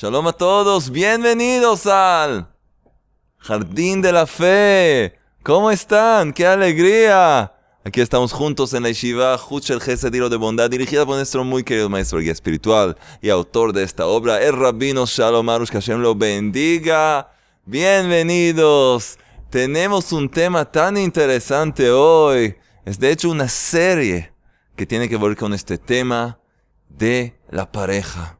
Shalom a todos, bienvenidos al Jardín de la Fe. ¿Cómo están? ¡Qué alegría! Aquí estamos juntos en la Yeshiva Huchel Gesediro de Bondad, dirigida por nuestro muy querido maestro guía espiritual y autor de esta obra, el Rabino Shalom Arush, que Hashem lo bendiga. Bienvenidos. Tenemos un tema tan interesante hoy. Es de hecho una serie que tiene que ver con este tema de la pareja,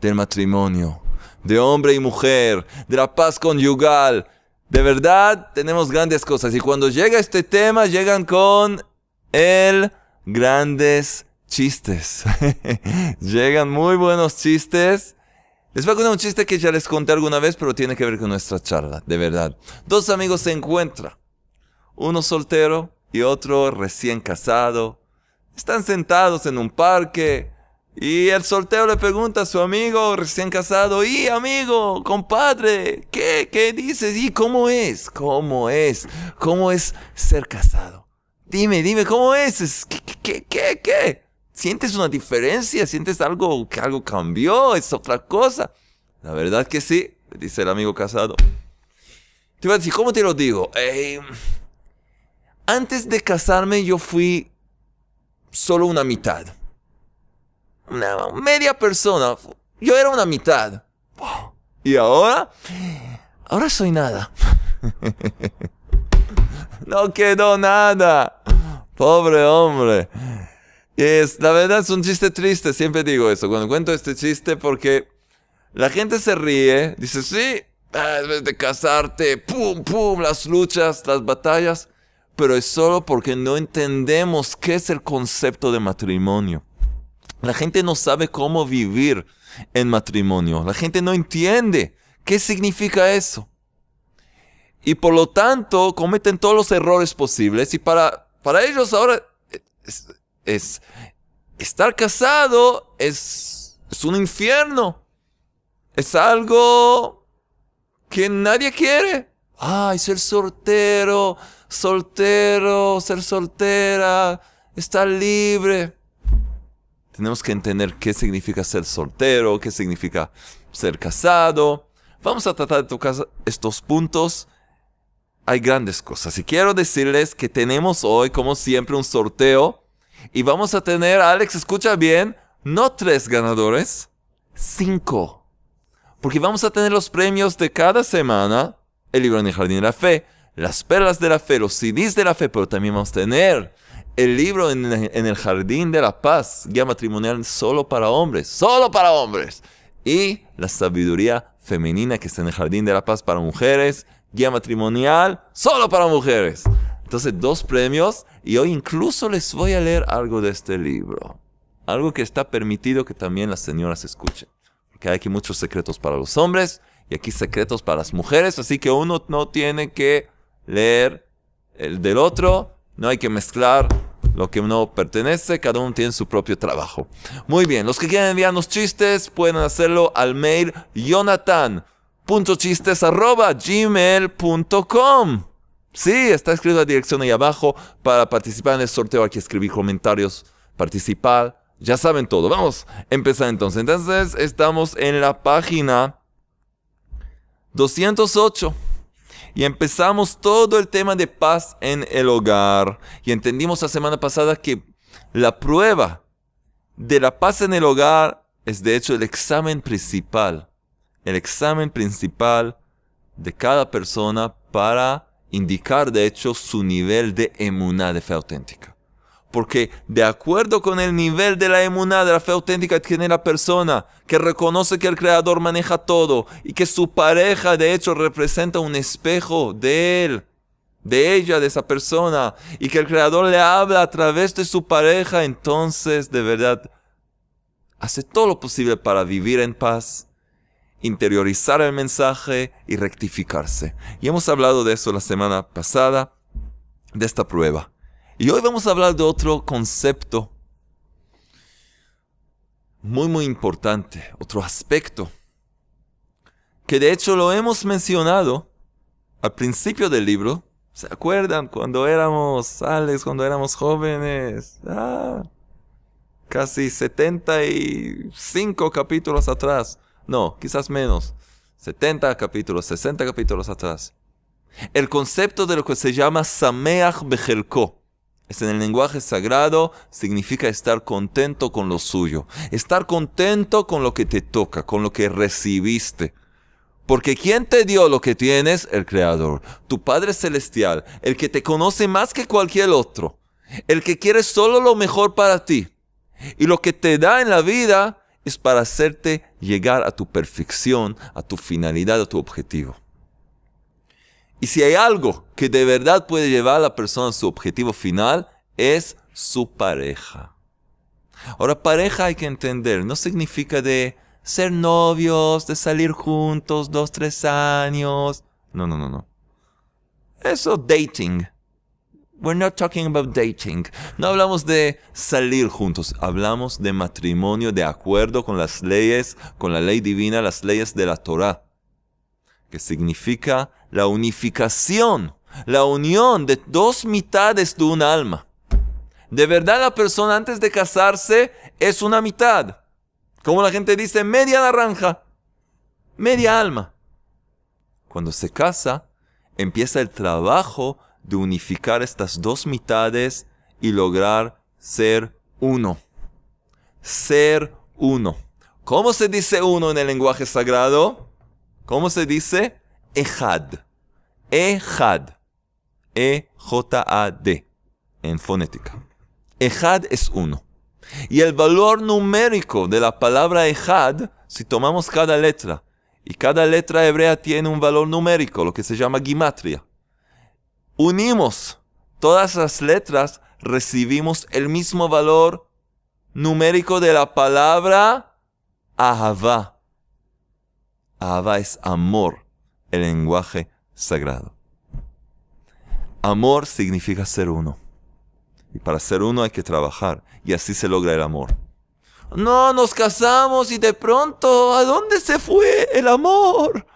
del matrimonio, de hombre y mujer, de la paz conyugal. De verdad, tenemos grandes cosas. Y cuando llega este tema, llegan con el grandes chistes. llegan muy buenos chistes. Les voy a contar un chiste que ya les conté alguna vez, pero tiene que ver con nuestra charla, de verdad. Dos amigos se encuentran. Uno soltero y otro recién casado. Están sentados en un parque y el soltero le pregunta a su amigo recién casado, y amigo, compadre, ¿qué, qué dices? ¿Y cómo es? ¿Cómo es? ¿Cómo es ser casado? Dime, dime, ¿cómo es? ¿Qué, qué, qué, qué? ¿Sientes una diferencia? ¿Sientes algo que algo cambió? ¿Es otra cosa? La verdad que sí, dice el amigo casado. Te voy a decir, ¿cómo te lo digo? Eh, antes de casarme yo fui solo una mitad una media persona. Yo era una mitad. Y ahora, ahora soy nada. no quedó nada. Pobre hombre. Es, la verdad es un chiste triste, siempre digo eso, cuando cuento este chiste, porque la gente se ríe, dice, sí, ah, debes de casarte, pum, pum, las luchas, las batallas, pero es solo porque no entendemos qué es el concepto de matrimonio. La gente no sabe cómo vivir en matrimonio. La gente no entiende qué significa eso. Y por lo tanto cometen todos los errores posibles. Y para, para ellos ahora es, estar casado es, es un infierno. Es algo que nadie quiere. Ay, ser soltero, soltero, ser soltera, estar libre tenemos que entender qué significa ser soltero, qué significa ser casado. Vamos a tratar de tocar estos puntos. Hay grandes cosas. Y quiero decirles que tenemos hoy, como siempre, un sorteo. Y vamos a tener, Alex, escucha bien, no tres ganadores, cinco. Porque vamos a tener los premios de cada semana. El libro en el jardín de la fe, las perlas de la fe, los CDs de la fe, pero también vamos a tener el libro en, el Jardín de la Paz, guía matrimonial solo para hombres, solo para hombres. Y la sabiduría femenina que está en el Jardín de la Paz para mujeres, guía matrimonial solo para mujeres. Entonces, dos premios y hoy incluso les voy a leer algo de este libro. Algo que está permitido que también las señoras escuchen. Porque hay aquí muchos secretos para los hombres y aquí secretos para las mujeres, así que uno no tiene que leer el del otro no hay que mezclar lo que no pertenece, cada uno tiene su propio trabajo. Muy bien, los que quieran enviarnos chistes pueden hacerlo al mail jonathan.chistes.gmail.com Sí, está escrito la dirección ahí abajo para participar en el sorteo. Hay que escribir comentarios, participar. Ya saben todo. Vamos a empezar entonces. Entonces estamos en la página 208 y empezamos todo el tema de paz en el hogar. Y entendimos la semana pasada que la prueba de la paz en el hogar es de hecho el examen principal. El examen principal de cada persona para indicar de hecho su nivel de emuná de fe auténtica. Porque de acuerdo con el nivel de la emuná, de la fe auténtica que tiene la persona, que reconoce que el Creador maneja todo y que su pareja de hecho representa un espejo de él, de ella, de esa persona, y que el Creador le habla a través de su pareja, entonces de verdad hace todo lo posible para vivir en paz, interiorizar el mensaje y rectificarse. Y hemos hablado de eso la semana pasada, de esta prueba. Y hoy vamos a hablar de otro concepto muy muy importante, otro aspecto, que de hecho lo hemos mencionado al principio del libro. ¿Se acuerdan cuando éramos, Alex, cuando éramos jóvenes? Ah, casi 75 capítulos atrás. No, quizás menos. 70 capítulos, 60 capítulos atrás. El concepto de lo que se llama Sameach Bejelko. En el lenguaje sagrado, significa estar contento con lo suyo. Estar contento con lo que te toca, con lo que recibiste. Porque ¿quién te dio lo que tienes? El Creador. Tu Padre Celestial, el que te conoce más que cualquier otro. El que quiere solo lo mejor para ti. Y lo que te da en la vida es para hacerte llegar a tu perfección, a tu finalidad, a tu objetivo. Y si hay algo que de verdad puede llevar a la persona a su objetivo final, es su pareja. Ahora, pareja hay que entender, no significa de ser novios, de salir juntos dos, tres años. No, no, no, no. Eso dating. We're not talking about dating. No hablamos de salir juntos, hablamos de matrimonio de acuerdo con las leyes, con la ley divina, las leyes de la Torah, que significa la unificación, la unión de dos mitades de un alma. De verdad la persona antes de casarse es una mitad. Como la gente dice, media naranja, media alma. Cuando se casa, empieza el trabajo de unificar estas dos mitades y lograr ser uno. Ser uno. ¿Cómo se dice uno en el lenguaje sagrado? ¿Cómo se dice? Ejad. Ejad. E-J-A-D. En fonética. Ejad es uno. Y el valor numérico de la palabra Ejad, si tomamos cada letra, y cada letra hebrea tiene un valor numérico, lo que se llama gimatria unimos todas las letras, recibimos el mismo valor numérico de la palabra Ahava. Ahava es amor, el lenguaje sagrado. Amor significa ser uno. Y para ser uno hay que trabajar. Y así se logra el amor. No, nos casamos y de pronto, ¿a dónde se fue el amor?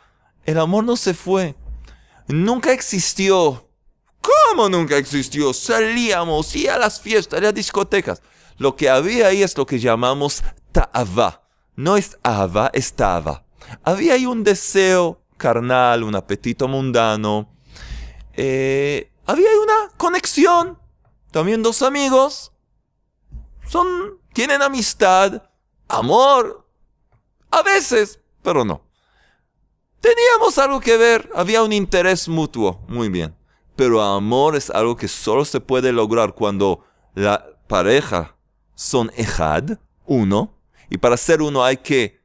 El amor no se fue. Nunca existió ¿Cómo nunca existió? Salíamos, y a las fiestas, a las discotecas. Lo que había ahí es lo que llamamos ta'ava. No es ava, es ta'ava. Había ahí un deseo carnal, un apetito mundano. Eh, había ahí una conexión. También dos amigos. Son, tienen amistad, amor. A veces, pero no. Teníamos algo que ver, había un interés mutuo. Muy bien. Pero amor es algo que solo se puede lograr cuando la pareja son ejad, uno, y para ser uno hay que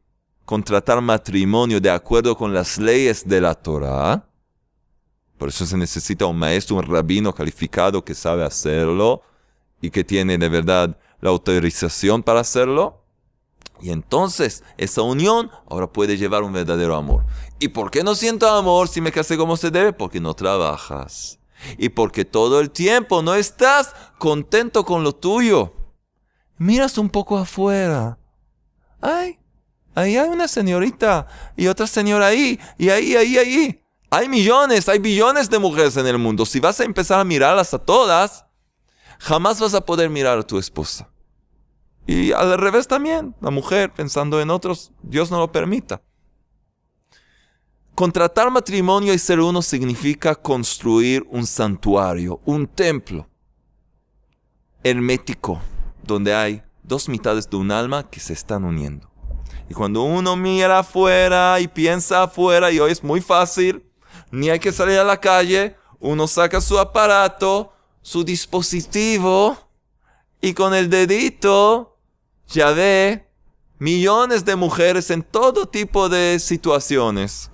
contratar matrimonio de acuerdo con las leyes de la Torah. Por eso se necesita un maestro, un rabino calificado que sabe hacerlo y que tiene de verdad la autorización para hacerlo. Y entonces esa unión ahora puede llevar un verdadero amor. ¿Y por qué no siento amor si me casé como se debe? Porque no trabajas y porque todo el tiempo no estás contento con lo tuyo. Miras un poco afuera. Ay, ahí hay una señorita y otra señora ahí, y ahí, ahí, ahí. Hay millones, hay billones de mujeres en el mundo. Si vas a empezar a mirarlas a todas, jamás vas a poder mirar a tu esposa. Y al revés también, la mujer pensando en otros, Dios no lo permita. Contratar matrimonio y ser uno significa construir un santuario, un templo hermético, donde hay dos mitades de un alma que se están uniendo. Y cuando uno mira afuera y piensa afuera, y hoy es muy fácil, ni hay que salir a la calle, uno saca su aparato, su dispositivo, y con el dedito ya ve millones de mujeres en todo tipo de situaciones.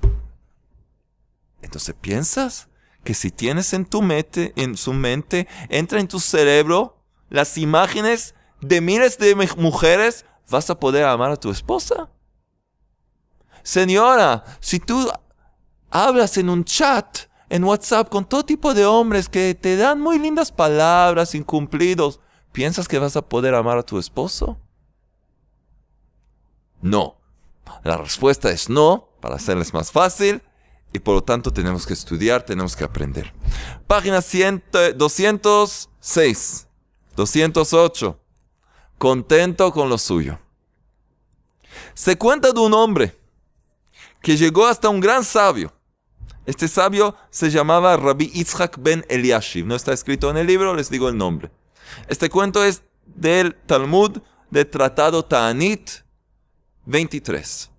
Entonces piensas que si tienes en tu mente, en su mente, entra en tu cerebro las imágenes de miles de mujeres, vas a poder amar a tu esposa. Señora, si tú hablas en un chat, en WhatsApp, con todo tipo de hombres que te dan muy lindas palabras, incumplidos, ¿piensas que vas a poder amar a tu esposo? No. La respuesta es no, para hacerles más fácil y por lo tanto tenemos que estudiar, tenemos que aprender. Página 206, 208. Contento con lo suyo. Se cuenta de un hombre que llegó hasta un gran sabio. Este sabio se llamaba Rabbi Yitzhak ben Eliashiv. No está escrito en el libro, les digo el nombre. Este cuento es del Talmud de Tratado Ta'anit 23.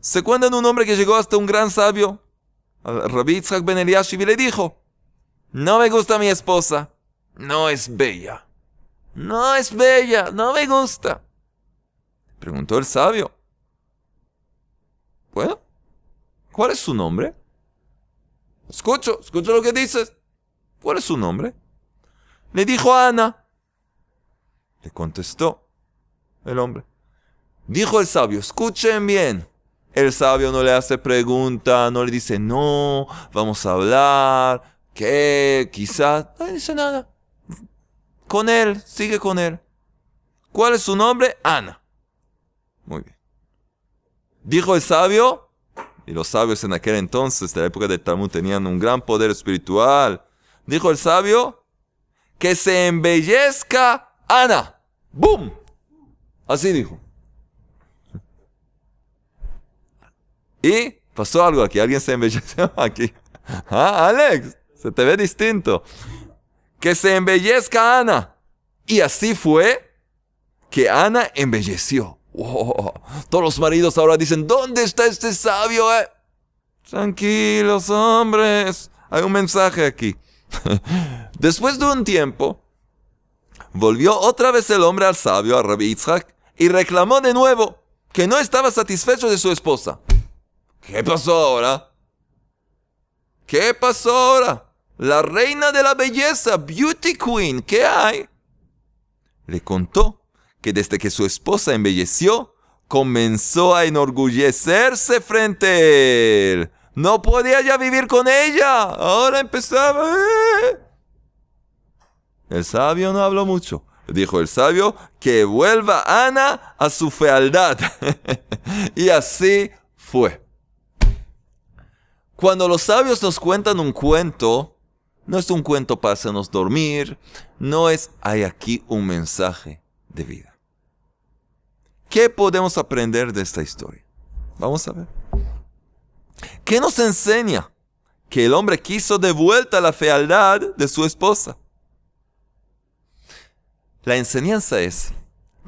Se cuenta de un hombre que llegó hasta un gran sabio, Rabbi Yitzhak ben Eliashiv, y le dijo, no me gusta mi esposa, no es bella. No es bella, no me gusta. Preguntó el sabio. Bueno, ¿cuál es su nombre? Escucho, escucho lo que dices. ¿Cuál es su nombre? Le dijo Ana. Le contestó el hombre. Dijo el sabio, escuchen bien. El sabio no le hace pregunta, no le dice, no, vamos a hablar, ¿qué? Quizás. No le dice nada. Con él, sigue con él. ¿Cuál es su nombre? Ana. Muy bien. Dijo el sabio, y los sabios en aquel entonces, de la época del Talmud, tenían un gran poder espiritual. Dijo el sabio, que se embellezca Ana. ¡Bum! Así dijo. Y pasó algo aquí, alguien se embelleció aquí. Ah, Alex, se te ve distinto. Que se embellezca Ana. Y así fue que Ana embelleció. Todos los maridos ahora dicen, ¿dónde está este sabio? Eh? Tranquilos, hombres. Hay un mensaje aquí. Después de un tiempo, volvió otra vez el hombre al sabio, a Rabbi Yitzhak, y reclamó de nuevo que no estaba satisfecho de su esposa. ¿Qué pasó ahora? ¿Qué pasó ahora? La reina de la belleza, Beauty Queen, ¿qué hay? Le contó que desde que su esposa embelleció, comenzó a enorgullecerse frente a él. No podía ya vivir con ella. Ahora empezaba. Eh. El sabio no habló mucho. Dijo el sabio que vuelva Ana a su fealdad. y así fue. Cuando los sabios nos cuentan un cuento, no es un cuento para hacernos dormir, no es hay aquí un mensaje de vida. ¿Qué podemos aprender de esta historia? Vamos a ver. ¿Qué nos enseña? Que el hombre quiso de vuelta la fealdad de su esposa. La enseñanza es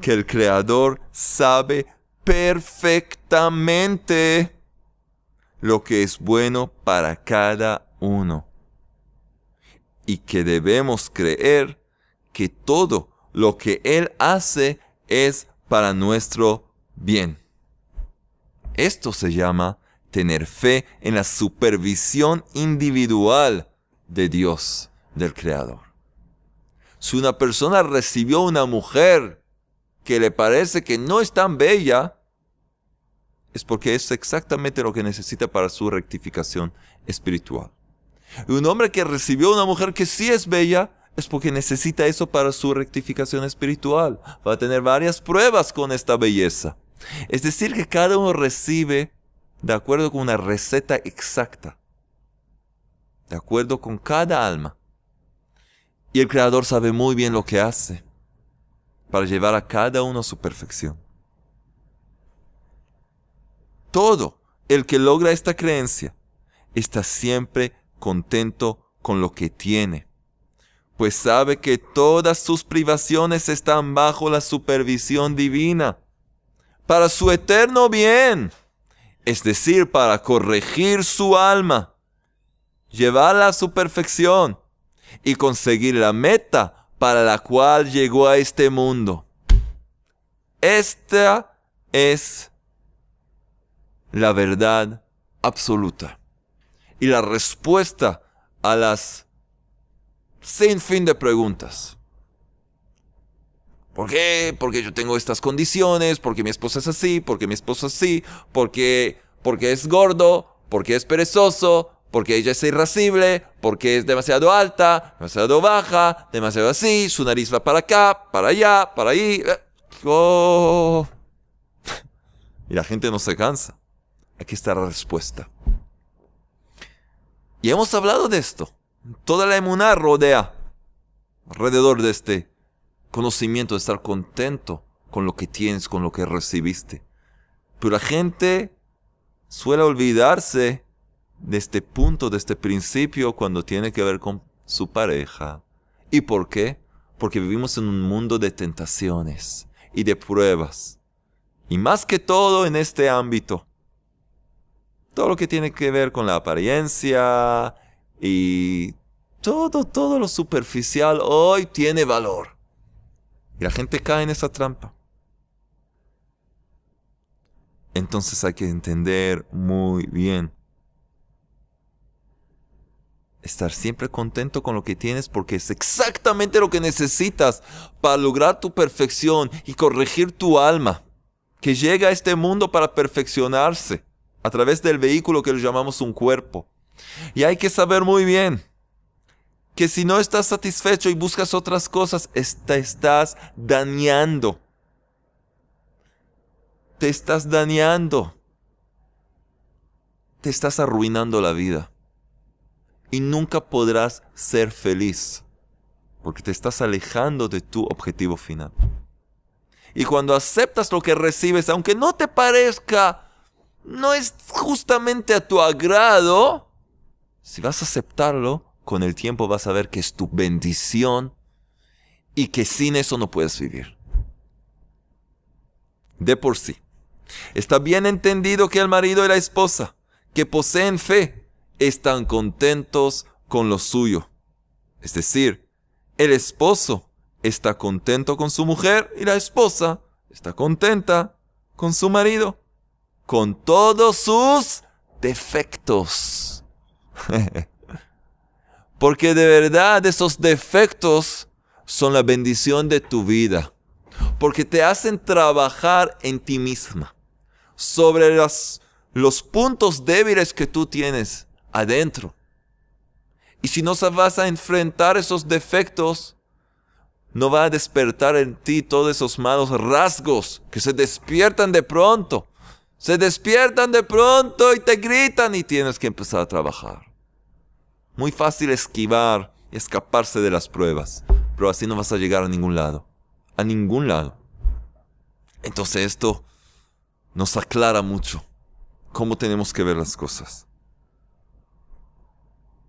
que el Creador sabe perfectamente lo que es bueno para cada uno. Y que debemos creer que todo lo que Él hace es para nuestro bien. Esto se llama tener fe en la supervisión individual de Dios, del Creador. Si una persona recibió una mujer que le parece que no es tan bella, es porque es exactamente lo que necesita para su rectificación espiritual. Un hombre que recibió una mujer que sí es bella, es porque necesita eso para su rectificación espiritual. Va a tener varias pruebas con esta belleza. Es decir, que cada uno recibe de acuerdo con una receta exacta. De acuerdo con cada alma. Y el Creador sabe muy bien lo que hace para llevar a cada uno a su perfección. Todo el que logra esta creencia está siempre contento con lo que tiene pues sabe que todas sus privaciones están bajo la supervisión divina, para su eterno bien, es decir, para corregir su alma, llevarla a su perfección y conseguir la meta para la cual llegó a este mundo. Esta es la verdad absoluta y la respuesta a las sin fin de preguntas. ¿Por qué? Porque yo tengo estas condiciones, porque mi esposa es así, porque mi esposo es así, porque, porque es gordo, porque es perezoso, porque ella es irascible, porque es demasiado alta, demasiado baja, demasiado así, su nariz va para acá, para allá, para ahí. Oh. Y la gente no se cansa. Aquí está la respuesta. Y hemos hablado de esto. Toda la emuná rodea alrededor de este conocimiento de estar contento con lo que tienes, con lo que recibiste. Pero la gente suele olvidarse de este punto, de este principio cuando tiene que ver con su pareja. ¿Y por qué? Porque vivimos en un mundo de tentaciones y de pruebas. Y más que todo en este ámbito. Todo lo que tiene que ver con la apariencia y todo, todo lo superficial hoy tiene valor. Y la gente cae en esa trampa. Entonces hay que entender muy bien. Estar siempre contento con lo que tienes porque es exactamente lo que necesitas para lograr tu perfección y corregir tu alma, que llega a este mundo para perfeccionarse a través del vehículo que le llamamos un cuerpo. Y hay que saber muy bien que si no estás satisfecho y buscas otras cosas, te estás dañando. Te estás dañando. Te estás arruinando la vida. Y nunca podrás ser feliz. Porque te estás alejando de tu objetivo final. Y cuando aceptas lo que recibes, aunque no te parezca, no es justamente a tu agrado, si vas a aceptarlo, con el tiempo vas a ver que es tu bendición y que sin eso no puedes vivir. De por sí. Está bien entendido que el marido y la esposa que poseen fe están contentos con lo suyo. Es decir, el esposo está contento con su mujer y la esposa está contenta con su marido, con todos sus defectos. Porque de verdad esos defectos son la bendición de tu vida. Porque te hacen trabajar en ti misma. Sobre los, los puntos débiles que tú tienes adentro. Y si no vas a enfrentar esos defectos, no va a despertar en ti todos esos malos rasgos que se despiertan de pronto. Se despiertan de pronto y te gritan y tienes que empezar a trabajar. Muy fácil esquivar y escaparse de las pruebas, pero así no vas a llegar a ningún lado. A ningún lado. Entonces esto nos aclara mucho cómo tenemos que ver las cosas.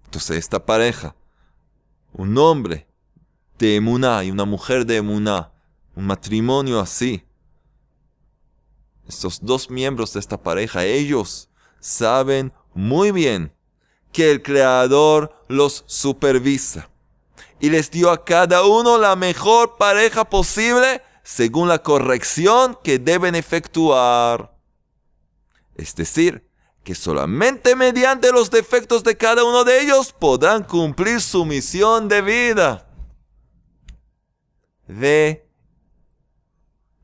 Entonces esta pareja, un hombre de Emuná y una mujer de Emuná, un matrimonio así, estos dos miembros de esta pareja, ellos saben muy bien que el Creador los supervisa y les dio a cada uno la mejor pareja posible según la corrección que deben efectuar. Es decir, que solamente mediante los defectos de cada uno de ellos podrán cumplir su misión de vida. Ve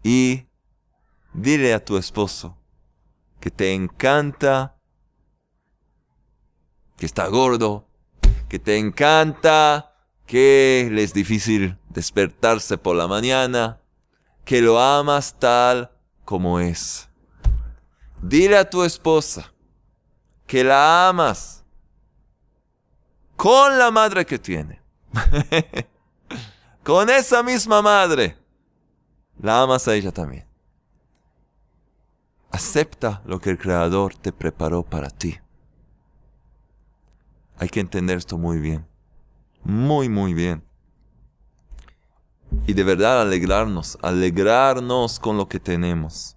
y dile a tu esposo que te encanta que está gordo, que te encanta, que le es difícil despertarse por la mañana, que lo amas tal como es. Dile a tu esposa que la amas con la madre que tiene. con esa misma madre. La amas a ella también. Acepta lo que el Creador te preparó para ti. Hay que entender esto muy bien. Muy, muy bien. Y de verdad alegrarnos, alegrarnos con lo que tenemos.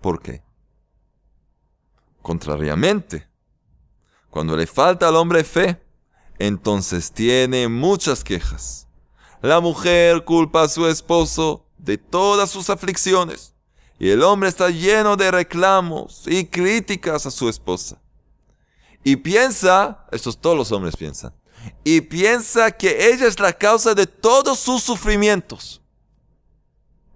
¿Por qué? Contrariamente, cuando le falta al hombre fe, entonces tiene muchas quejas. La mujer culpa a su esposo de todas sus aflicciones y el hombre está lleno de reclamos y críticas a su esposa. Y piensa, estos todos los hombres piensan, y piensa que ella es la causa de todos sus sufrimientos,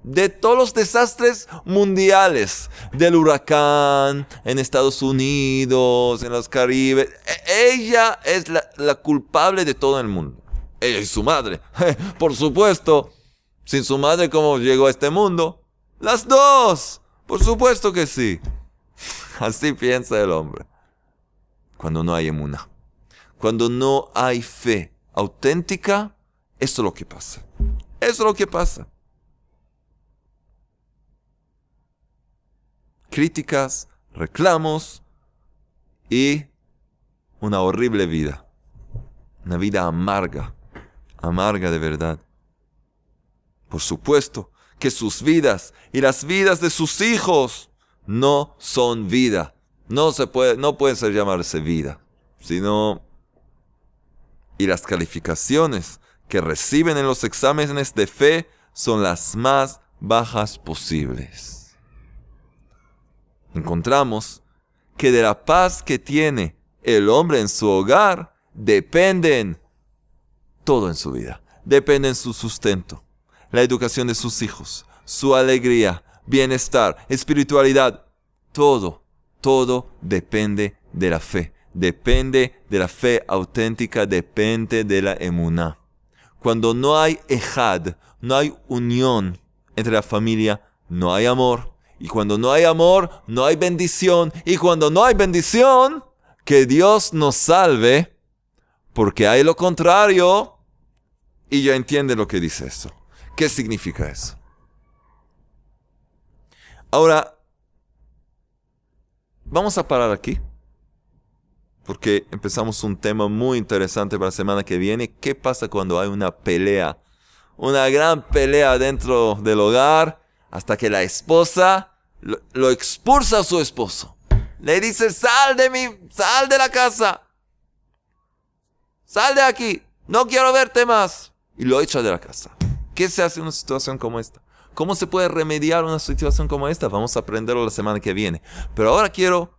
de todos los desastres mundiales, del huracán en Estados Unidos, en los Caribes. E-, ella es la, culpable de todo el mundo. Ella y su madre. Por supuesto, sin su madre, ¿cómo llegó a este mundo? Las dos. Por supuesto que sí. Así piensa el hombre cuando no hay emuna. Cuando no hay fe auténtica, eso es lo que pasa. Eso es lo que pasa. críticas, reclamos y una horrible vida. Una vida amarga, amarga de verdad. Por supuesto que sus vidas y las vidas de sus hijos no son vida. No se puede, no pueden ser llamarse vida, sino y las calificaciones que reciben en los exámenes de fe son las más bajas posibles. Encontramos que de la paz que tiene el hombre en su hogar dependen todo en su vida. Dependen su sustento, la educación de sus hijos, su alegría, bienestar, espiritualidad. Todo, todo depende de la fe. Depende de la fe auténtica, depende de la emuná. Cuando no hay ejad, no hay unión entre la familia, no hay amor. Y cuando no hay amor, no hay bendición. Y cuando no hay bendición, que Dios nos salve, porque hay lo contrario. Y ya entiende lo que dice eso. ¿Qué significa eso? Ahora, vamos a parar aquí, porque empezamos un tema muy interesante para la semana que viene. ¿Qué pasa cuando hay una pelea? Una gran pelea dentro del hogar hasta que la esposa lo, expulsa a su esposo. Le dice, sal de mi, sal de la casa. Sal de aquí. No quiero verte más. Y lo echa de la casa. ¿Qué se hace en una situación como esta? ¿Cómo se puede remediar una situación como esta? Vamos a aprenderlo la semana que viene. Pero ahora quiero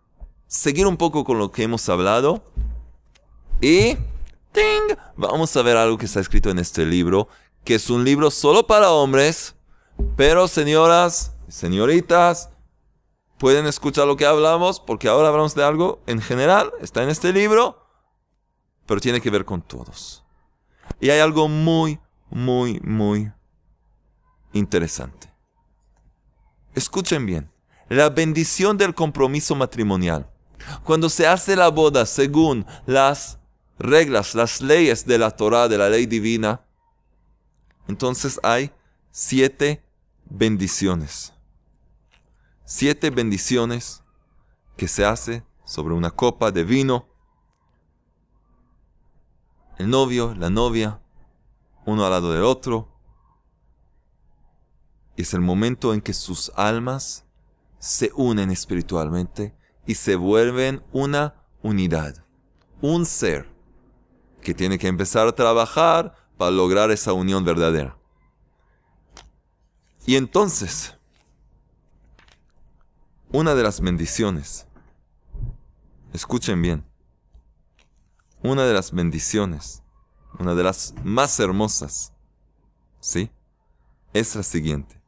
seguir un poco con lo que hemos hablado. Y ¡ting! vamos a ver algo que está escrito en este libro, que es un libro solo para hombres. Pero señoras, señoritas, pueden escuchar lo que hablamos, porque ahora hablamos de algo en general, está en este libro, pero tiene que ver con todos. Y hay algo muy, muy, muy interesante. Escuchen bien, la bendición del compromiso matrimonial. Cuando se hace la boda según las reglas, las leyes de la Torah, de la ley divina, entonces hay siete bendiciones siete bendiciones que se hace sobre una copa de vino. El novio, la novia, uno al lado del otro. Es el momento en que sus almas se unen espiritualmente y se vuelven una unidad, un ser que tiene que empezar a trabajar para lograr esa unión verdadera. Y entonces, una de las bendiciones, escuchen bien, una de las bendiciones, una de las más hermosas, ¿sí? Es la siguiente.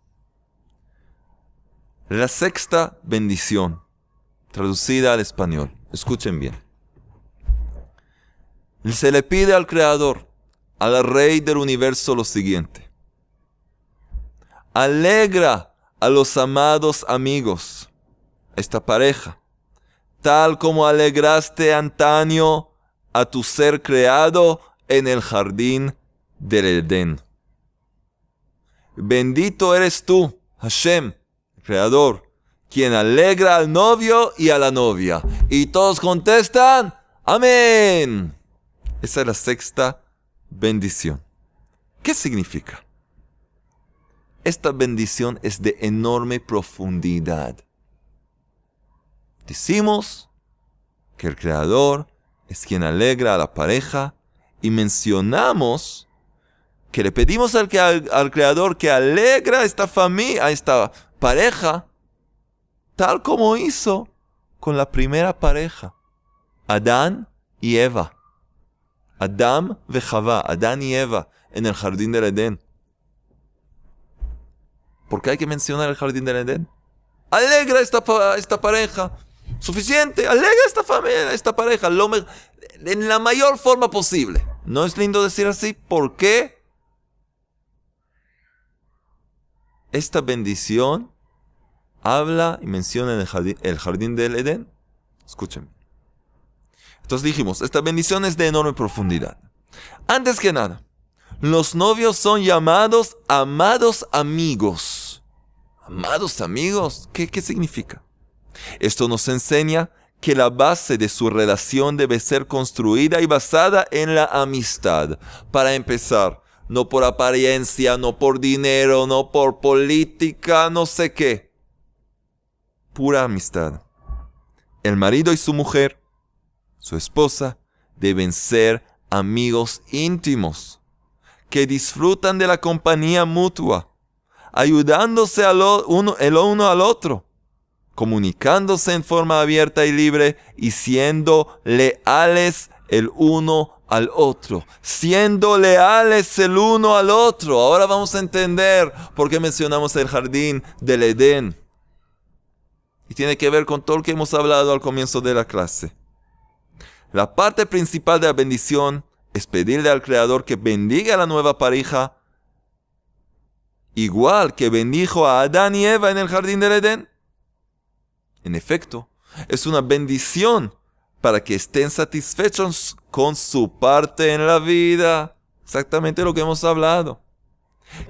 La sexta bendición, traducida al español, escuchen bien. Se le pide al Creador, al Rey del universo, lo siguiente. Alegra a los amados amigos esta pareja, tal como alegraste antaño a tu ser creado en el jardín del Edén. Bendito eres tú, Hashem, creador, quien alegra al novio y a la novia. Y todos contestan, amén. Esa es la sexta bendición. ¿Qué significa? Esta bendición es de enorme profundidad. Decimos que el Creador es quien alegra a la pareja y mencionamos que le pedimos al, al, Creador que alegra a esta familia, a esta pareja, tal como hizo con la primera pareja, Adán y Eva. Adán y Adán y Eva en el jardín del Edén. ¿Por qué hay que mencionar el jardín del Edén? Alegra esta, esta pareja. Suficiente, alegra esta familia, esta pareja, lo en la mayor forma posible. ¿No es lindo decir así? ¿Por qué? Esta bendición habla y menciona en el jardín, el jardín del Edén. Escuchen. Entonces dijimos, esta bendición es de enorme profundidad. Antes que nada, los novios son llamados amados amigos. Amados amigos, ¿qué, qué significa? Esto nos enseña que la base de su relación debe ser construida y basada en la amistad. Para empezar, no por apariencia, no por dinero, no por política, no sé qué. Pura amistad. El marido y su mujer, su esposa, deben ser amigos íntimos, que disfrutan de la compañía mutua, ayudándose uno, el uno al otro comunicándose en forma abierta y libre y siendo leales el uno al otro, siendo leales el uno al otro. Ahora vamos a entender por qué mencionamos el jardín del Edén. Y tiene que ver con todo lo que hemos hablado al comienzo de la clase. La parte principal de la bendición es pedirle al Creador que bendiga a la nueva pareja, igual que bendijo a Adán y Eva en el jardín del Edén. En efecto, es una bendición para que estén satisfechos con su parte en la vida. Exactamente lo que hemos hablado.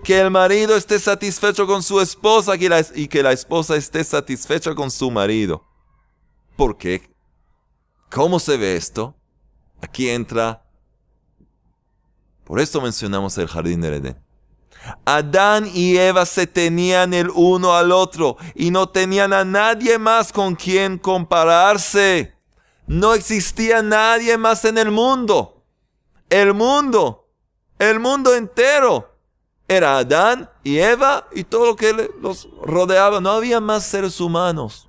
Que el marido esté satisfecho con su esposa y que la esposa esté satisfecha con su marido. ¿Por qué? ¿Cómo se ve esto? Aquí entra... Por esto mencionamos el jardín del Edén. Adán y Eva se tenían el uno al otro y no tenían a nadie más con quien compararse. No existía nadie más en el mundo. El mundo, el mundo entero, era Adán y Eva y todo lo que los rodeaba. No había más seres humanos.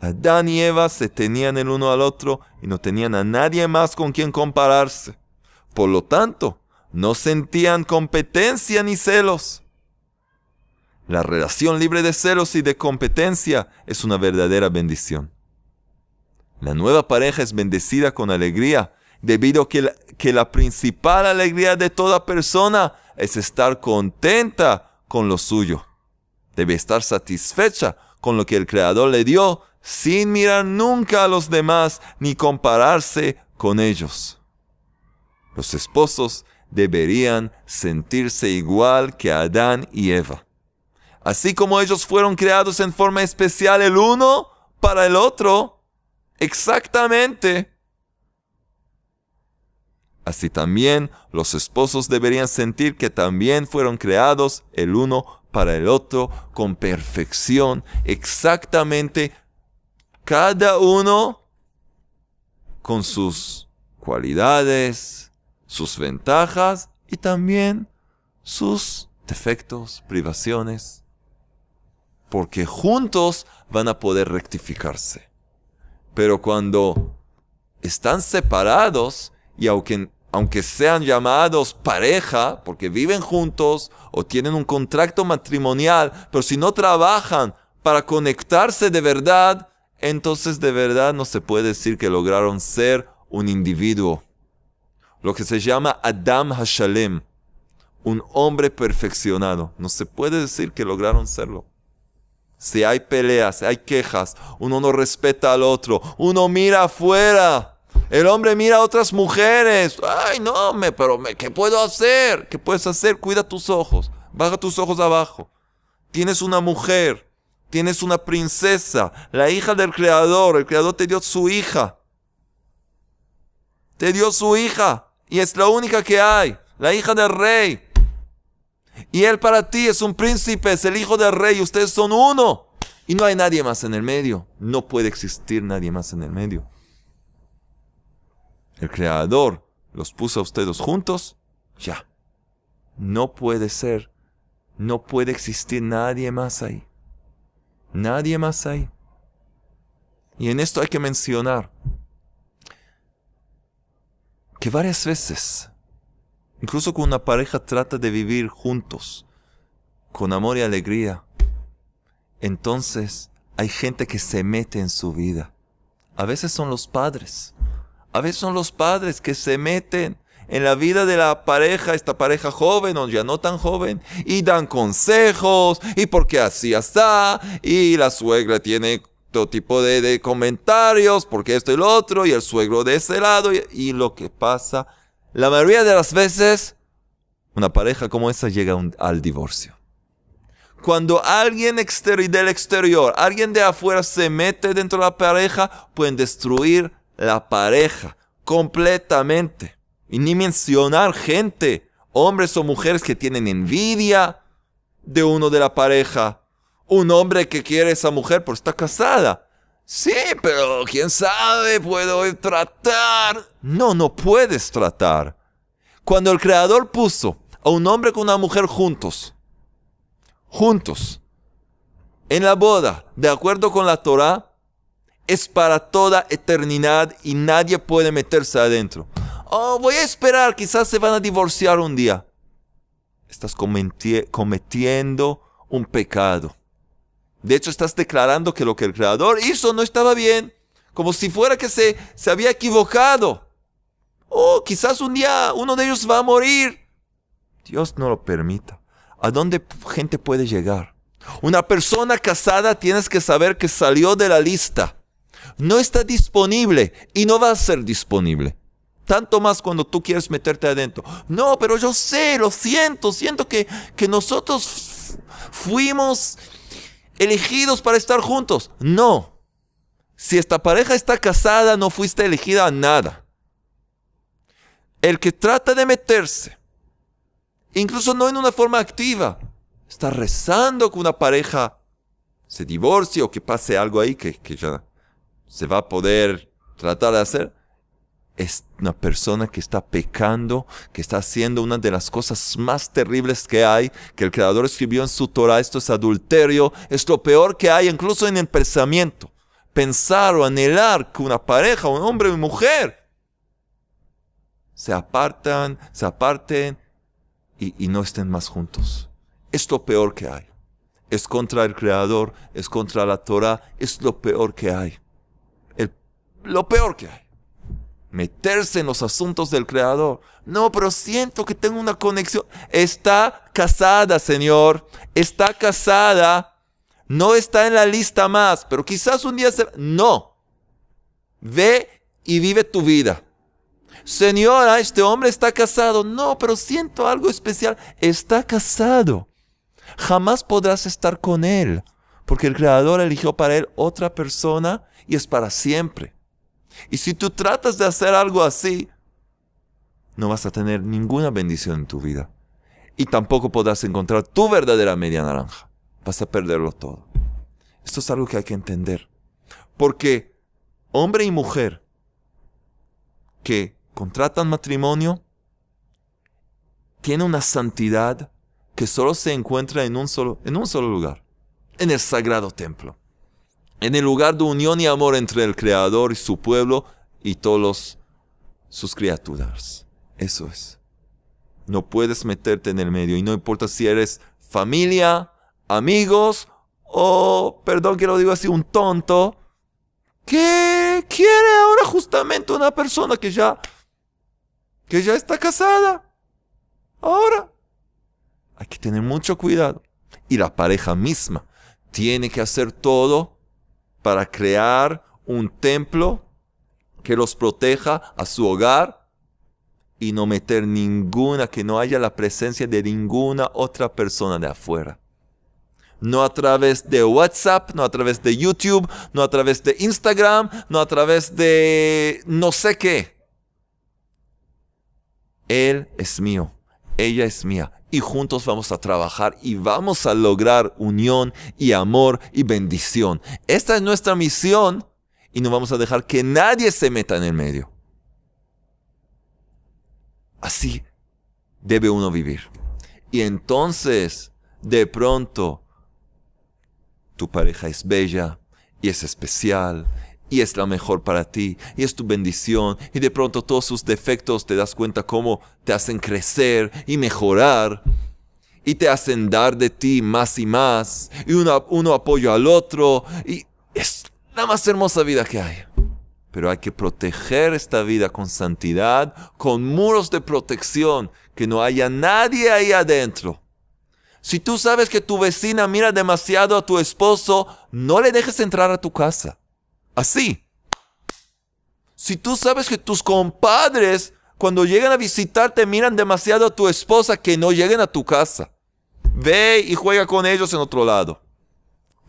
Adán y Eva se tenían el uno al otro y no tenían a nadie más con quien compararse. Por lo tanto, no sentían competencia ni celos. La relación libre de celos y de competencia es una verdadera bendición. La nueva pareja es bendecida con alegría, debido a que la, principal alegría de toda persona es estar contenta con lo suyo. Debe estar satisfecha con lo que el Creador le dio, sin mirar nunca a los demás ni compararse con ellos. Los esposos deberían sentirse igual que Adán y Eva. Así como ellos fueron creados en forma especial el uno para el otro, exactamente. Así también los esposos deberían sentir que también fueron creados el uno para el otro con perfección, exactamente cada uno con sus cualidades, sus ventajas y también sus defectos, privaciones, porque juntos van a poder rectificarse. Pero cuando están separados y aunque, aunque sean llamados pareja, porque viven juntos o tienen un contrato matrimonial, pero si no trabajan para conectarse de verdad, entonces de verdad no se puede decir que lograron ser un individuo lo que se llama Adam Hashalem, un hombre perfeccionado. No se puede decir que lograron serlo. Si hay peleas, si hay quejas, uno no respeta al otro, uno mira afuera. El hombre mira a otras mujeres. Ay, no, me, pero me, ¿qué puedo hacer? ¿Qué puedes hacer? Cuida tus ojos. Baja tus ojos abajo. Tienes una mujer. Tienes una princesa. La hija del creador. El creador te dio su hija. Te dio su hija y es la única que hay, la hija del rey. Y él para ti es un príncipe, es el hijo del rey, ustedes son uno. Y no hay nadie más en el medio. No puede existir nadie más en el medio. El creador los puso a ustedes juntos, ya. No puede ser, no puede existir nadie más ahí. Nadie más ahí. Y en esto hay que mencionar que varias veces, incluso cuando una pareja trata de vivir juntos, con amor y alegría, entonces hay gente que se mete en su vida. A veces son los padres. A veces son los padres que se meten en la vida de la pareja, esta pareja joven o ya no tan joven, y dan consejos, y porque así está, y la suegra tiene tipo de, comentarios, porque esto y lo otro, y el suegro de ese lado, y, lo que pasa, la mayoría de las veces, una pareja como esa llega al divorcio. Cuando alguien del exterior, alguien de afuera se mete dentro de la pareja, pueden destruir la pareja completamente. Y ni mencionar gente, hombres o mujeres que tienen envidia de uno de la pareja. Un hombre que quiere a esa mujer por estar casada. Sí, pero quién sabe, puedo tratar. No, no puedes tratar. Cuando el Creador puso a un hombre con una mujer juntos, juntos, en la boda, de acuerdo con la Torah, es para toda eternidad y nadie puede meterse adentro. Oh, voy a esperar, quizás se van a divorciar un día. Estás cometiendo un pecado. De hecho, estás declarando que lo que el Creador hizo no estaba bien, como si fuera que se, se había equivocado. Oh, quizás un día uno de ellos va a morir. Dios no lo permita. ¿A dónde gente puede llegar? Una persona casada tienes que saber que salió de la lista. No está disponible y no va a ser disponible. Tanto más cuando tú quieres meterte adentro. No, pero yo sé, lo siento, siento que, que nosotros fuimos elegidos para estar juntos. No. Si esta pareja está casada, no fuiste elegida a nada. El que trata de meterse, incluso no en una forma activa, está rezando que una pareja se divorcie o que pase algo ahí que, que ya se va a poder tratar de hacer es una persona que está pecando, que está haciendo una de las cosas más terribles que hay, que el Creador escribió en su Torah, esto es adulterio, es lo peor que hay incluso en el pensamiento. Pensar o anhelar que una pareja, un hombre o una mujer, se apartan, se aparten y, y no estén más juntos. Es lo peor que hay. Es contra el Creador, es contra la Torah, es lo peor que hay. El, lo peor que hay meterse en los asuntos del Creador. No, pero siento que tengo una conexión. Está casada, Señor. Está casada. No está en la lista más, pero quizás un día se... No. Ve y vive tu vida. Señora, este hombre está casado. No, pero siento algo especial. Está casado. Jamás podrás estar con él, porque el Creador eligió para él otra persona y es para siempre. Y si tú tratas de hacer algo así, no vas a tener ninguna bendición en tu vida. Y tampoco podrás encontrar tu verdadera media naranja. Vas a perderlo todo. Esto es algo que hay que entender. Porque hombre y mujer que contratan matrimonio tienen una santidad que solo se encuentra en un solo, en un solo lugar, en el sagrado templo en el lugar de unión y amor entre el Creador y su pueblo y todos sus criaturas. Eso es. No puedes meterte en el medio y no importa si eres familia, amigos o, perdón que lo digo así, un tonto que quiere ahora justamente una persona que ya que ya está casada. Ahora hay que tener mucho cuidado y la pareja misma tiene que hacer todo para crear un templo que los proteja a su hogar y no meter ninguna, que no haya la presencia de ninguna otra persona de afuera. No a través de WhatsApp, no a través de YouTube, no a través de Instagram, no a través de no sé qué. Él es mío, ella es mía y juntos vamos a trabajar y vamos a lograr unión y amor y bendición. Esta es nuestra misión y no vamos a dejar que nadie se meta en el medio. Así debe uno vivir. Y entonces, de pronto, tu pareja es bella y es especial y es la mejor para ti y es tu bendición y de pronto todos sus defectos te das cuenta cómo te hacen crecer y mejorar y te hacen dar de ti más y más y uno, uno apoyo al otro y es la más hermosa vida que hay. Pero hay que proteger esta vida con santidad, con muros de protección, que no haya nadie ahí adentro. Si tú sabes que tu vecina mira demasiado a tu esposo, no le dejes entrar a tu casa. Así. Si tú sabes que tus compadres cuando llegan a visitarte miran demasiado a tu esposa que no lleguen a tu casa. Ve y juega con ellos en otro lado.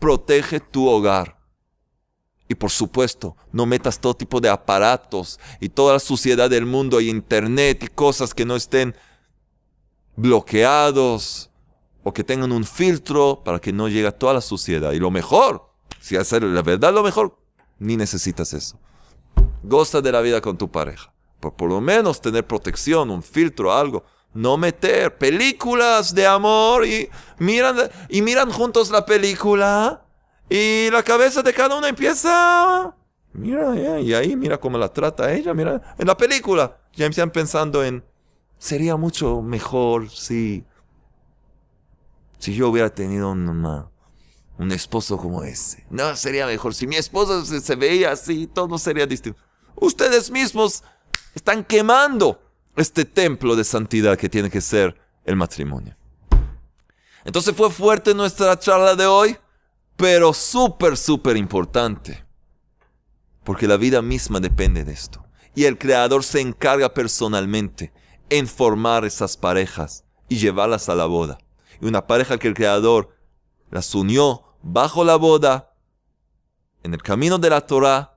Protege tu hogar. Y por supuesto, no metas todo tipo de aparatos y toda la suciedad del mundo y internet y cosas que no estén bloqueados o que tengan un filtro para que no llegue toda la suciedad. Y lo mejor, si hacer la verdad lo mejor, ni necesitas eso. Goza de la vida con tu pareja. Por, por lo menos tener protección, un filtro, algo. No meter películas de amor y miran, y miran juntos la película y la cabeza de cada uno empieza... Mira, y ahí mira cómo la trata ella, mira, en la película. Ya empiezan pensando en, sería mucho mejor si, si yo hubiera tenido un, un esposo como ese. No, sería mejor. Si mi esposo se, veía así, todo sería distinto. Ustedes mismos están quemando este templo de santidad que tiene que ser el matrimonio. Entonces fue fuerte nuestra charla de hoy, pero súper, súper importante. Porque la vida misma depende de esto. Y el Creador se encarga personalmente en formar esas parejas y llevarlas a la boda. Y una pareja que el Creador las unió bajo la boda, en el camino de la Torah,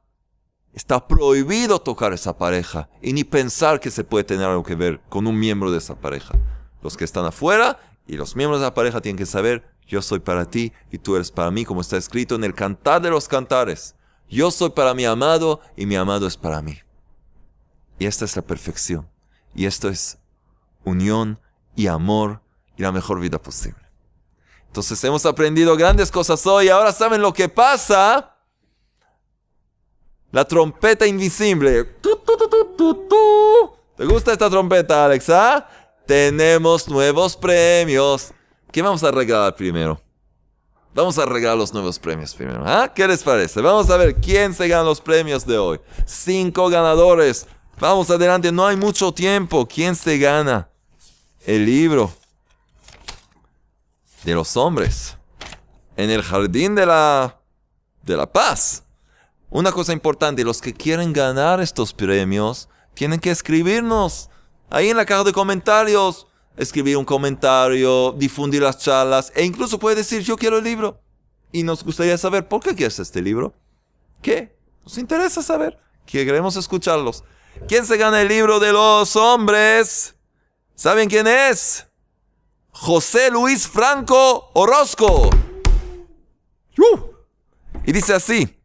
Está prohibido tocar esa pareja y ni pensar que se puede tener algo que ver con un miembro de esa pareja. Los que están afuera y los miembros de la pareja tienen que saber, yo soy para ti y tú eres para mí, como está escrito en el cantar de los cantares. Yo soy para mi amado y mi amado es para mí. Y esta es la perfección. Y esto es unión y amor y la mejor vida posible. Entonces hemos aprendido grandes cosas hoy. Ahora saben lo que pasa la trompeta invisible. ¿Te gusta esta trompeta, Alexa? Tenemos nuevos premios. ¿Qué vamos a regalar primero? Vamos a regalar los nuevos premios primero. ¿ah? ¿Qué les parece? Vamos a ver quién se gana los premios de hoy. Cinco ganadores. Vamos adelante, no hay mucho tiempo. ¿Quién se gana? El libro de los hombres en el jardín de la, de la paz. Una cosa importante, los que quieren ganar estos premios tienen que escribirnos ahí en la caja de comentarios, escribir un comentario, difundir las charlas e incluso puede decir yo quiero el libro. Y nos gustaría saber por qué quieres este libro. ¿Qué? Nos interesa saber. Queremos escucharlos. ¿Quién se gana el libro de los hombres? ¿Saben quién es? José Luis Franco Orozco. Y dice así.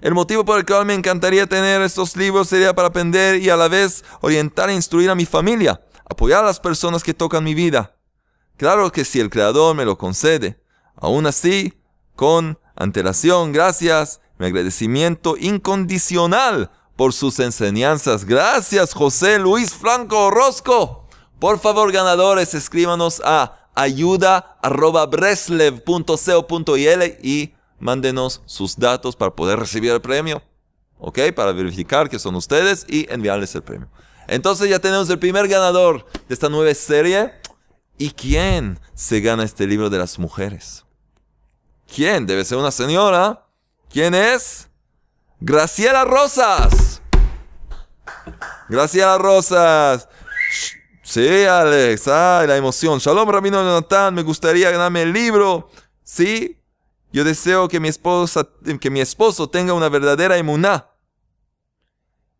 El motivo por el cual me encantaría tener estos libros sería para aprender y a la vez orientar e instruir a mi familia, apoyar a las personas que tocan mi vida. Claro que si el Creador me lo concede. Aún así, con antelación, gracias, mi agradecimiento incondicional por sus enseñanzas. Gracias, José Luis Franco Orozco. Por favor, ganadores, escríbanos a ayuda.breslev.co.il y mándenos sus datos para poder recibir el premio. ¿Ok? Para verificar que son ustedes y enviarles el premio. Entonces ya tenemos el primer ganador de esta nueva serie. ¿Y quién se gana este libro de las mujeres? ¿Quién? Debe ser una señora. ¿Quién es? Graciela Rosas. Graciela Rosas. Sí, Alex. Ay, la emoción. Shalom, Rabino Jonathan. Me gustaría ganarme el libro. Sí, yo deseo que mi, esposa, que mi esposo tenga una verdadera emuná.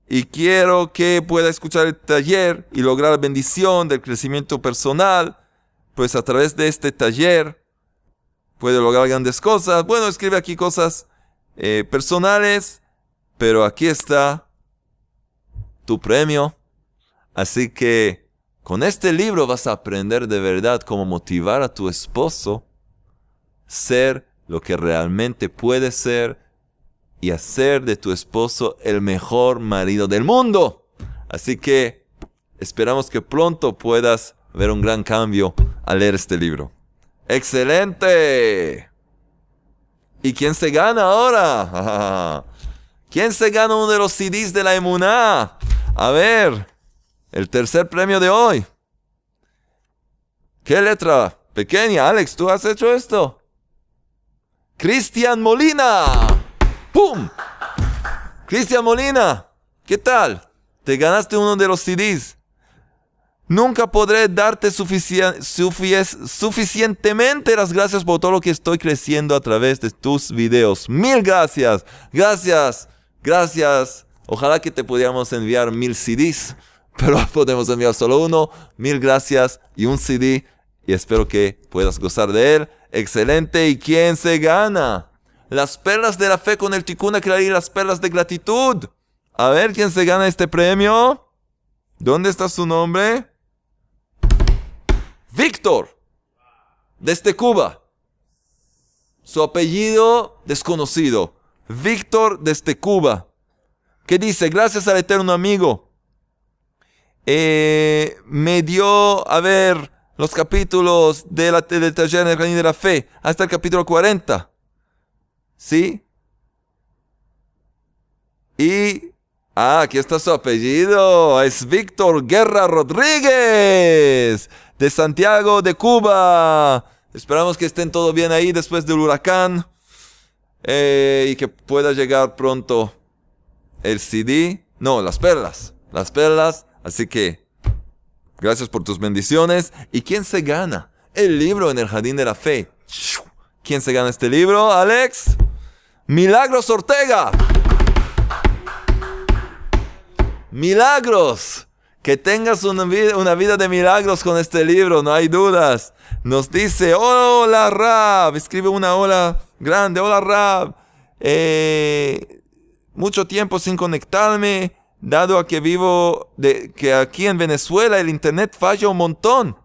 Y quiero que pueda escuchar el taller y lograr la bendición del crecimiento personal. Pues a través de este taller puede lograr grandes cosas. Bueno, escribe aquí cosas eh, personales. Pero aquí está tu premio. Así que con este libro vas a aprender de verdad cómo motivar a tu esposo ser lo que realmente puedes ser y hacer de tu esposo el mejor marido del mundo. Así que esperamos que pronto puedas ver un gran cambio al leer este libro. ¡Excelente! ¿Y quién se gana ahora? ¿Quién se gana uno de los CDs de la Emuná? A ver, el tercer premio de hoy. ¿Qué letra? Pequeña, Alex, ¿tú has hecho esto? Cristian Molina. ¡Pum! Cristian Molina, ¿qué tal? Te ganaste uno de los CDs. Nunca podré darte suficientemente las gracias por todo lo que estoy creciendo a través de tus videos. Mil gracias. Gracias. Gracias. Ojalá que te pudiéramos enviar mil CDs, pero podemos enviar solo uno. Mil gracias y un CD. Y espero que puedas gozar de él. Excelente. ¿Y quién se gana? Las perlas de la fe con el Tikkun y las perlas de gratitud. A ver quién se gana este premio. ¿Dónde está su nombre? Víctor, desde Cuba. Su apellido desconocido. Víctor desde Cuba. Que dice, gracias al eterno amigo. Eh, me dio a ver los capítulos de la, del taller de la fe hasta el capítulo 40. ¿Sí? Y Ah, aquí está su apellido. Es Víctor Guerra Rodríguez, de Santiago de Cuba. Esperamos que estén todo bien ahí después del huracán. Eh, y que pueda llegar pronto el CD. No, las perlas. Las perlas. Así que, gracias por tus bendiciones. ¿Y quién se gana? El libro en el Jardín de la Fe. ¿Quién se gana este libro, Alex? Milagros Ortega. milagros. Que tengas una vida, de milagros con este libro, no hay dudas. Nos dice, hola Rab, escribe una hola grande, hola Rab. Eh, mucho tiempo sin conectarme, dado a que vivo, de, que aquí en Venezuela el internet falla un montón.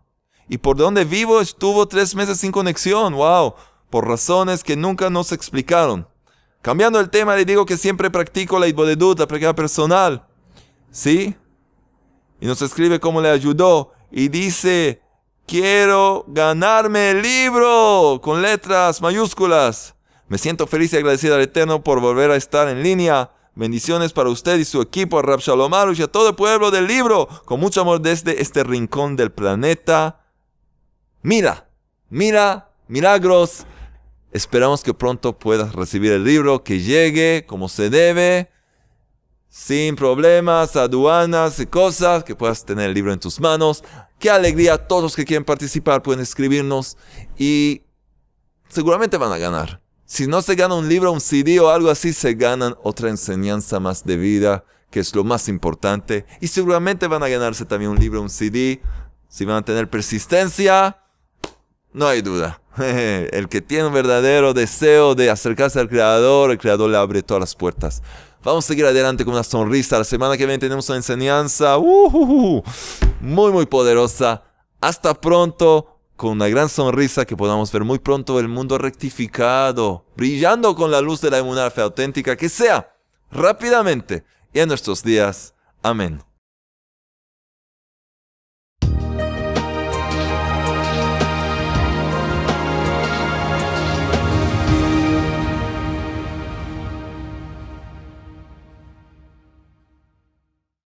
Y por donde vivo estuvo tres meses sin conexión, wow, por razones que nunca nos explicaron. Cambiando el tema, le digo que siempre practico la Ibodedut, la práctica personal. ¿Sí? Y nos escribe cómo le ayudó y dice, quiero ganarme el libro con letras mayúsculas. Me siento feliz y agradecido al Eterno por volver a estar en línea. Bendiciones para usted y su equipo, a Rab y a todo el pueblo del libro, con mucho amor desde este rincón del planeta. Mira, mira, milagros. Esperamos que pronto puedas recibir el libro, que llegue como se debe sin problemas, aduanas y cosas, que puedas tener el libro en tus manos. Qué alegría, todos los que quieren participar pueden escribirnos y seguramente van a ganar. Si no se gana un libro, un CD o algo así, se ganan otra enseñanza más de vida, que es lo más importante. Y seguramente van a ganarse también un libro, un CD. Si van a tener persistencia, no hay duda. El que tiene un verdadero deseo de acercarse al Creador, el Creador le abre todas las puertas. Vamos a seguir adelante con una sonrisa. La semana que viene tenemos una enseñanza uh, muy, muy poderosa. Hasta pronto, con una gran sonrisa que podamos ver muy pronto el mundo rectificado, brillando con la luz de la inmunidad auténtica, que sea rápidamente y en nuestros días. Amén.